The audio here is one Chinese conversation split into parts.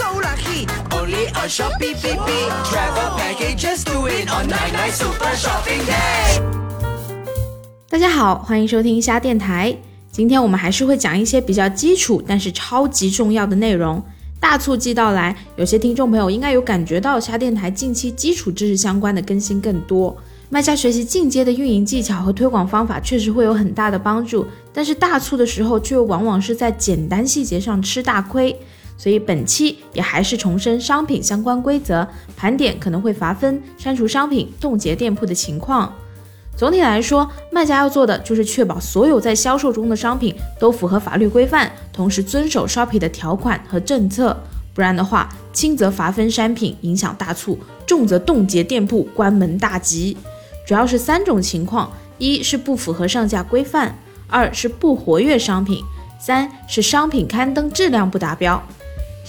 so lucky. Only on Shopee, B B. Travel package, just do it on 99 Super Shopping Day. 大家好，欢迎收听虾电台。今天我们还是会讲一些比较基础，但是超级重要的内容。大促季到来，有些听众朋友应该有感觉到虾电台近期基础知识相关的更新更多。卖家学习进阶的运营技巧和推广方法，确实会有很大的帮助。但是大促的时候，却又往往是在简单细节上吃大亏。所以本期也还是重申商品相关规则，盘点可能会罚分、删除商品、冻结店铺的情况。总体来说，卖家要做的就是确保所有在销售中的商品都符合法律规范，同时遵守 Shopee 的条款和政策。不然的话，轻则罚分删品，影响大促；重则冻结店铺，关门大吉。主要是三种情况：一是不符合上架规范；二是不活跃商品；三是商品刊登质量不达标。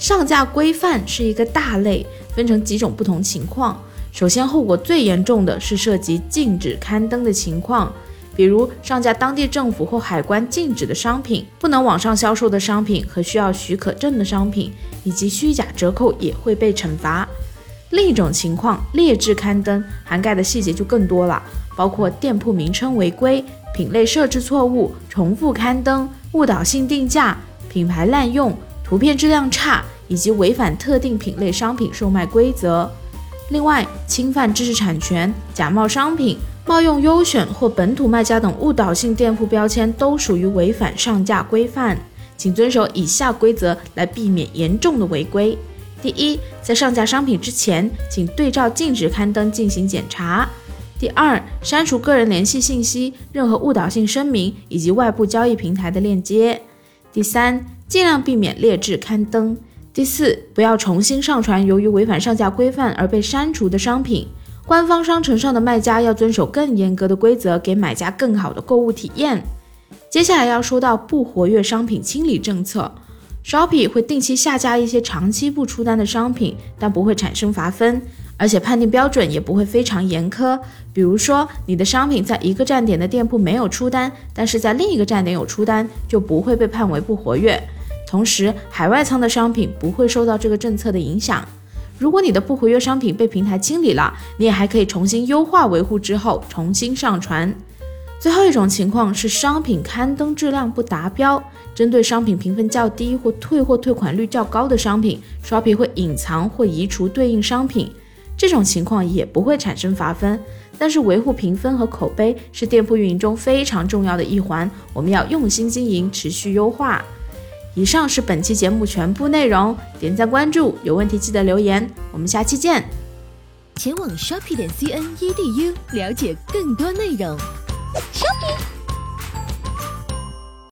上架规范是一个大类，分成几种不同情况。首先，后果最严重的是涉及禁止刊登的情况，比如上架当地政府或海关禁止的商品、不能网上销售的商品和需要许可证的商品，以及虚假折扣也会被惩罚。另一种情况，劣质刊登涵盖的细节就更多了，包括店铺名称违规、品类设置错误、重复刊登、误导性定价、品牌滥用、图片质量差以及违反特定品类商品售卖规则。另外，侵犯知识产权、假冒商品、冒用优选或本土卖家等误导性店铺标签都属于违反上架规范，请遵守以下规则来避免严重的违规。第一，在上架商品之前，请对照禁止刊登进行检查。第二，删除个人联系信息、任何误导性声明以及外部交易平台的链接。第三，尽量避免劣质刊登。第四，不要重新上传由于违反上架规范而被删除的商品。官方商城上的卖家要遵守更严格的规则，给买家更好的购物体验。接下来要说到不活跃商品清理政策。Shopee 会定期下架一些长期不出单的商品，但不会产生罚分，而且判定标准也不会非常严苛。比如说，你的商品在一个站点的店铺没有出单，但是在另一个站点有出单，就不会被判为不活跃。同时，海外仓的商品不会受到这个政策的影响。如果你的不活跃商品被平台清理了，你也还可以重新优化维护之后重新上传。最后一种情况是商品刊登质量不达标，针对商品评分较低或退货退款率较高的商品，Shopee 会隐藏或移除对应商品。这种情况也不会产生罚分，但是维护评分和口碑是店铺运营中非常重要的一环，我们要用心经营，持续优化。以上是本期节目全部内容，点赞关注，有问题记得留言，我们下期见。前往 Shopee 点 cn edu 了解更多内容。